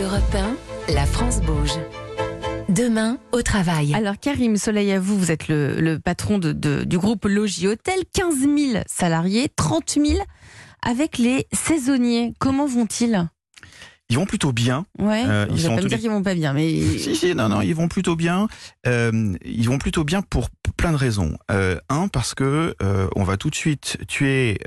Europe 1, la France bouge. Demain, au travail. Alors Karim Soleil à vous, vous êtes le, le patron de, de- du groupe Logis Hôtel, 15 000 salariés, 30 000 avec les saisonniers. Comment vont-ils? Ils vont plutôt bien. Ouais, Euh, ils sont pas me tous dire qu'ils vont pas bien, mais Si, si, non, non, ils vont plutôt bien. Euh, ils vont plutôt bien pour plein de raisons. Euh, un, parce que euh, on va tout de suite tuer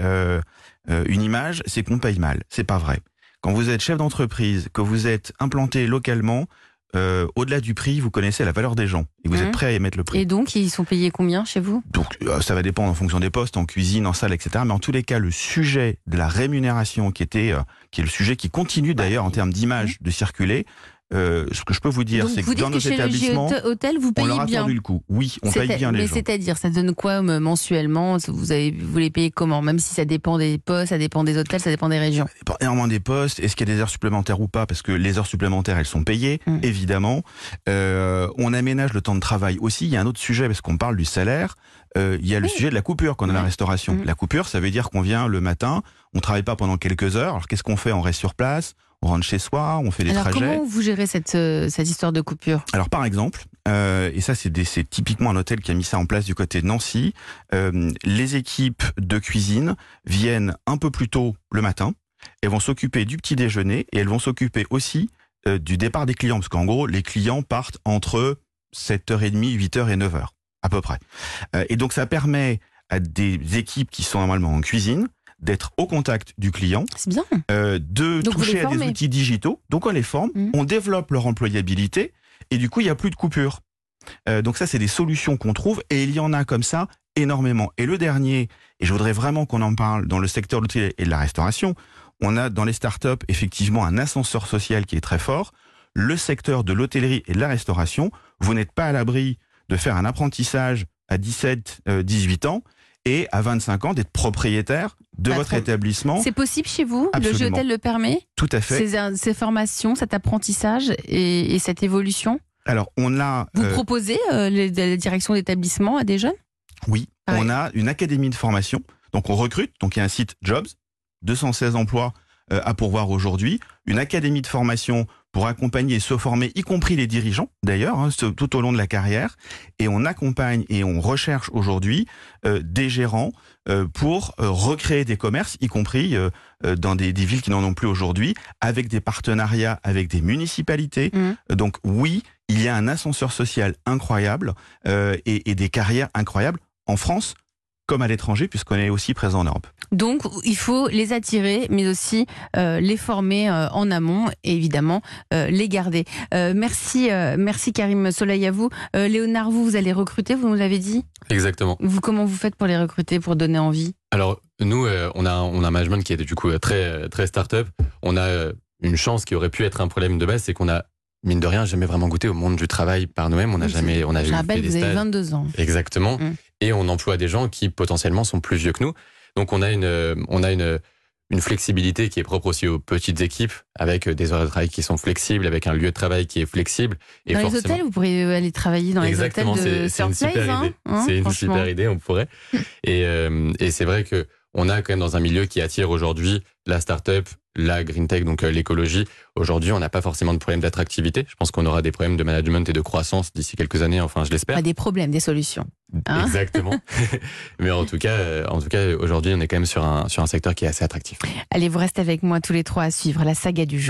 une image, c'est qu'on paye mal. C'est pas vrai. Quand vous êtes chef d'entreprise, que vous êtes implanté localement, euh, au-delà du prix, vous connaissez la valeur des gens et vous êtes prêt à émettre le prix. et donc ils sont payés combien chez vous? Donc euh, ça va dépendre en fonction des postes, en cuisine, en salle, etc. Mais en tous les cas, le sujet de la rémunération, qui était, euh, qui est le sujet qui continue d'ailleurs en termes d'image de circuler, euh, ce que je peux vous dire, c'est que dans que nos chez Logis établissements, Hôtel, vous on payez leur a bien. tendu le coup. Oui, on paye bien les mais c'est-à-dire, ça donne quoi euh, mensuellement? Vous, avez, vous les payez comment? Même si ça dépend des postes, ça dépend des hôtels, ça dépend des régions. Ça dépend énormément des postes. Est-ce qu'il y a des heures supplémentaires ou pas? Parce que les heures supplémentaires, elles sont payées, Mm. évidemment. Euh, on aménage le temps de travail aussi. Il y a un autre sujet, parce qu'on parle du salaire. Euh, il y a le Oui. sujet de la coupure qu'on a à la Ouais. restauration. Mm. La coupure, ça veut dire qu'on vient le matin, on travaille pas pendant quelques heures. Alors qu'est-ce qu'on fait? On reste sur place, on rentre chez soi, on fait des Alors trajets. comment vous gérez cette, euh, cette histoire de coupure Alors par exemple, euh, et ça c'est des- c'est typiquement un hôtel qui a mis ça en place du côté de Nancy, euh, les équipes de cuisine viennent un peu plus tôt le matin, elles vont s'occuper du petit déjeuner et elles vont s'occuper aussi euh, du départ des clients, parce qu'en gros les clients partent entre 7h30, 8h et 9h à peu près. Et donc ça permet à des équipes qui sont normalement en cuisine d'être au contact du client, C'est bien. euh, de Donc toucher à des outils digitaux. Donc on les forme, Mhm. on développe leur employabilité et du coup il n'y a plus de coupure. Euh, donc ça c'est des solutions qu'on trouve et il y en a comme ça énormément. Et le dernier, et je voudrais vraiment qu'on en parle dans le secteur de l'hôtellerie et de la restauration, on a dans les startups effectivement un ascenseur social qui est très fort. Le secteur de l'hôtellerie et de la restauration, vous n'êtes pas à l'abri de faire un apprentissage à 17, euh, 18 ans et à 25 ans d'être propriétaire de Patron. votre établissement. C'est possible chez vous Le jeu hôtel le permet Tout à fait. ces, ces formations, cet apprentissage et, et cette évolution Alors, on a, Vous euh, proposez euh, la direction d'établissement à des jeunes? Oui, Ah on ouais. a une académie de formation. Donc, on recrute. Donc, il y a un site Jobs, 216 emplois à pourvoir aujourd'hui. Une académie de formation pour accompagner et se former, y compris les dirigeants, d'ailleurs, hein, tout au long de la carrière. Et on accompagne et on recherche aujourd'hui euh, des gérants euh, pour euh, recréer des commerces, y compris euh, euh, dans des, des villes qui n'en ont plus aujourd'hui, avec des partenariats avec des municipalités. Mhm. Donc oui, il y a un ascenseur social incroyable euh, et, et des carrières incroyables en France comme à l'étranger, puisqu'on est aussi présent en Europe. Donc, il faut les attirer, mais aussi euh, les former euh, en amont et évidemment euh, les garder. Euh, merci, euh, merci Karim Soleil à vous. Euh, Léonard, vous, vous allez recruter, vous nous l'avez dit? Exactement. Vous, comment vous faites pour les recruter, pour donner envie? Alors, nous, euh, on, a, on a un management qui est du coup très, très start-up. On a euh, une chance qui aurait pu être un problème de base, c'est qu'on a, mine de rien, jamais vraiment goûté au monde du travail par nous-mêmes. On n'a jamais, on a Je fait rappelle, des vous avez stages. 22 ans. Exactement. Mm. Et on emploie des gens qui potentiellement sont plus vieux que nous. Donc on a une, euh, on a une, une flexibilité qui est propre aussi aux petites équipes, avec euh, des horaires de travail qui sont flexibles, avec un lieu de travail qui est flexible. Et dans les hôtels, vous pourriez aller travailler dans Exactement, les hôtels de c'est une super hein, idée. hein, c'est une super idée, on pourrait. Et, euh, et c'est vrai que on a quand même dans un milieu qui attire aujourd'hui la start-up, la green tech, donc euh, l'écologie. Aujourd'hui, on n'a pas forcément de problème d'attractivité. Je pense qu'on aura des problèmes de management et de croissance d'ici quelques années. Enfin, je l'espère. Pas des problèmes, des solutions. Hein. Exactement. Mais en tout cas, euh, en tout cas, aujourd'hui, on est quand même sur un sur un secteur qui est assez attractif. Allez, vous restez avec moi tous les trois à suivre la saga du jour.